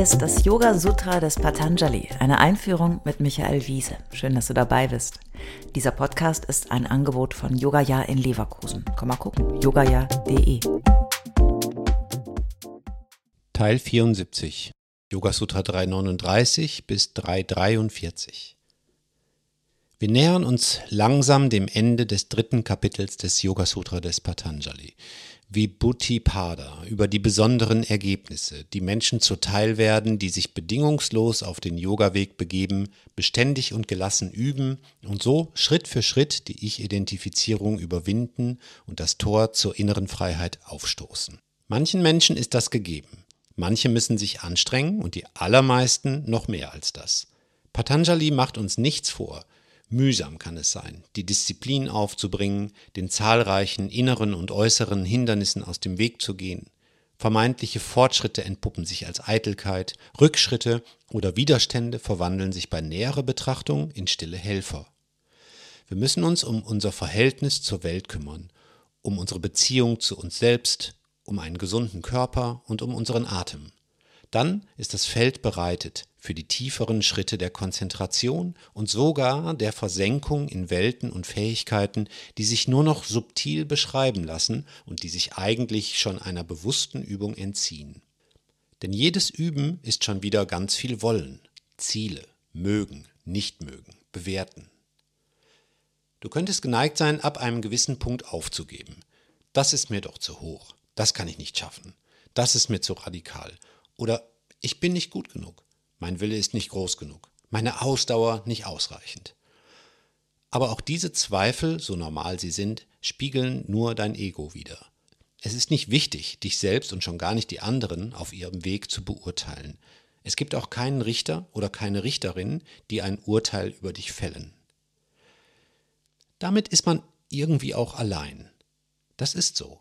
Ist das Yoga Sutra des Patanjali, eine Einführung mit Michael Wiese. Schön, dass du dabei bist. Dieser Podcast ist ein Angebot von Yogaya in Leverkusen. Komm mal gucken, yogaya.de. Teil 74, Yoga Sutra 339 bis 343. Wir nähern uns langsam dem Ende des dritten Kapitels des Yoga Sutra des Patanjali. Vibhuti-Pada über die besonderen Ergebnisse, die Menschen zuteil werden, die sich bedingungslos auf den Yoga-Weg begeben, beständig und gelassen üben und so Schritt für Schritt die Ich-Identifizierung überwinden und das Tor zur inneren Freiheit aufstoßen. Manchen Menschen ist das gegeben. Manche müssen sich anstrengen und die allermeisten noch mehr als das. Patanjali macht uns nichts vor. Mühsam kann es sein, die Disziplin aufzubringen, den zahlreichen inneren und äußeren Hindernissen aus dem Weg zu gehen. Vermeintliche Fortschritte entpuppen sich als Eitelkeit, Rückschritte oder Widerstände verwandeln sich bei näherer Betrachtung in stille Helfer. Wir müssen uns um unser Verhältnis zur Welt kümmern, um unsere Beziehung zu uns selbst, um einen gesunden Körper und um unseren Atem. Dann ist das Feld bereitet für die tieferen Schritte der Konzentration und sogar der Versenkung in Welten und Fähigkeiten, die sich nur noch subtil beschreiben lassen und die sich eigentlich schon einer bewussten Übung entziehen. Denn jedes Üben ist schon wieder ganz viel Wollen, Ziele, mögen, nicht mögen, bewerten. Du könntest geneigt sein, ab einem gewissen Punkt aufzugeben. Das ist mir doch zu hoch, das kann ich nicht schaffen, das ist mir zu radikal oder ich bin nicht gut genug, mein Wille ist nicht groß genug, meine Ausdauer nicht ausreichend. Aber auch diese Zweifel, so normal sie sind, spiegeln nur dein Ego wider. Es ist nicht wichtig, dich selbst und schon gar nicht die anderen auf ihrem Weg zu beurteilen. Es gibt auch keinen Richter oder keine Richterin, die ein Urteil über dich fällen. Damit ist man irgendwie auch allein. Das ist so.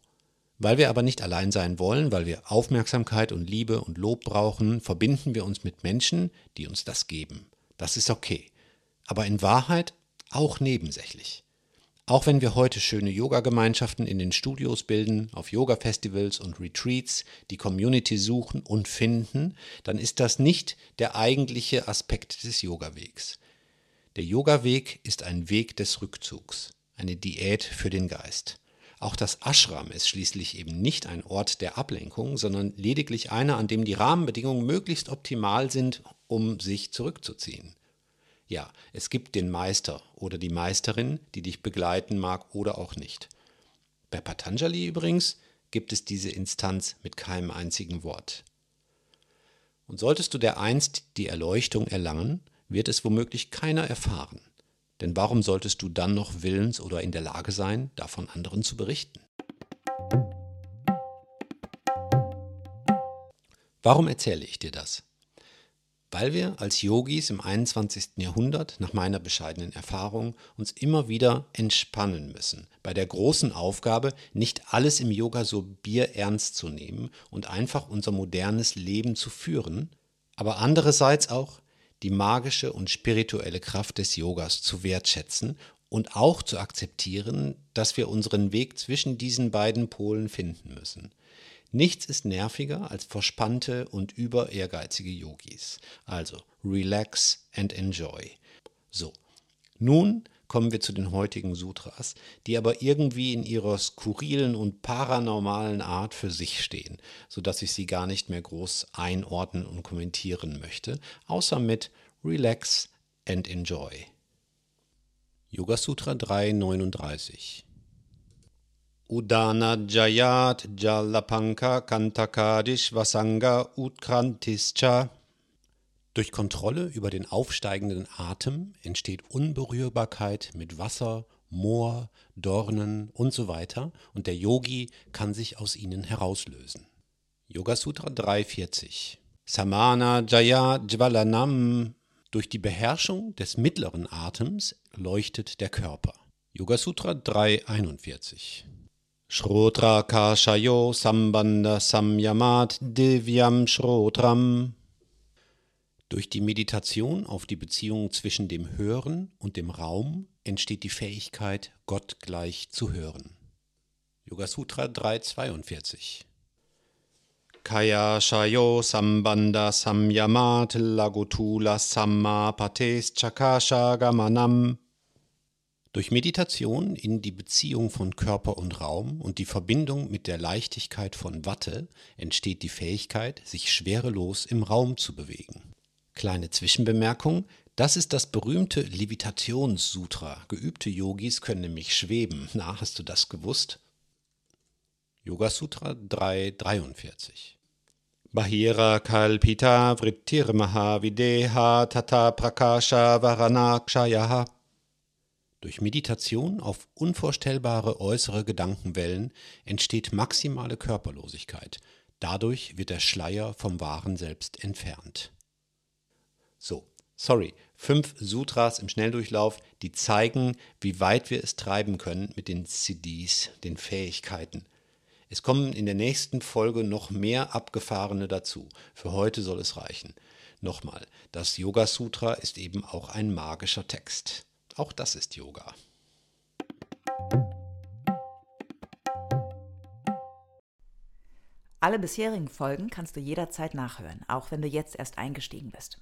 Weil wir aber nicht allein sein wollen, weil wir Aufmerksamkeit und Liebe und Lob brauchen, verbinden wir uns mit Menschen, die uns das geben. Das ist okay. Aber in Wahrheit auch nebensächlich. Auch wenn wir heute schöne Yoga-Gemeinschaften in den Studios bilden, auf Yoga-Festivals und Retreats die Community suchen und finden, dann ist das nicht der eigentliche Aspekt des Yoga-Wegs. Der Yoga-Weg ist ein Weg des Rückzugs, eine Diät für den Geist. Auch das Ashram ist schließlich eben nicht ein Ort der Ablenkung, sondern lediglich einer, an dem die Rahmenbedingungen möglichst optimal sind, um sich zurückzuziehen. Ja, es gibt den Meister oder die Meisterin, die dich begleiten mag oder auch nicht. Bei Patanjali übrigens gibt es diese Instanz mit keinem einzigen Wort. Und solltest du dereinst die Erleuchtung erlangen, wird es womöglich keiner erfahren. Denn warum solltest du dann noch willens oder in der Lage sein, davon anderen zu berichten? Warum erzähle ich dir das? Weil wir als Yogis im 21. Jahrhundert, nach meiner bescheidenen Erfahrung, uns immer wieder entspannen müssen, bei der großen Aufgabe, nicht alles im Yoga so bierernst zu nehmen und einfach unser modernes Leben zu führen, aber andererseits auch die magische und spirituelle Kraft des Yogas zu wertschätzen und auch zu akzeptieren, dass wir unseren Weg zwischen diesen beiden Polen finden müssen. Nichts ist nerviger als verspannte und über ehrgeizige Yogis. Also relax and enjoy. So, nun kommen wir zu den heutigen Sutras, die aber irgendwie in ihrer skurrilen und paranormalen Art für sich stehen, sodass ich sie gar nicht mehr groß einordnen und kommentieren möchte, außer mit Relax and Enjoy. Yoga Sutra 339 Udana Jayat Jalapanka Kantakadish Vasanga Utkrantischa durch Kontrolle über den aufsteigenden Atem entsteht Unberührbarkeit mit Wasser, Moor, Dornen und so weiter. Und der Yogi kann sich aus ihnen herauslösen. Yoga Sutra 340 Samana Jaya Jvalanam Durch die Beherrschung des mittleren Atems leuchtet der Körper. Yoga Sutra 341 Shrotra Kashayo Sambandha Samyamat Divyam Shrotram durch die Meditation auf die Beziehung zwischen dem Hören und dem Raum entsteht die Fähigkeit, Gott gleich zu hören. Yoga Sutra 342 Kaya Shayo Sambanda Samyamat Lagotula Samma Pates Chakasha Gamanam. Durch Meditation in die Beziehung von Körper und Raum und die Verbindung mit der Leichtigkeit von Watte entsteht die Fähigkeit, sich schwerelos im Raum zu bewegen. Kleine Zwischenbemerkung, das ist das berühmte Levitationssutra. Geübte Yogis können nämlich schweben. Na, hast du das gewusst? Yoga Sutra 343. Bahira Kalpita Vrittirmaha Videha Tata Prakasha Varanakshayaha. Durch Meditation auf unvorstellbare äußere Gedankenwellen entsteht maximale Körperlosigkeit. Dadurch wird der Schleier vom wahren Selbst entfernt. So, sorry, fünf Sutras im Schnelldurchlauf, die zeigen, wie weit wir es treiben können mit den CDs, den Fähigkeiten. Es kommen in der nächsten Folge noch mehr abgefahrene dazu. Für heute soll es reichen. Nochmal, das Yoga Sutra ist eben auch ein magischer Text. Auch das ist Yoga. Alle bisherigen Folgen kannst du jederzeit nachhören, auch wenn du jetzt erst eingestiegen bist.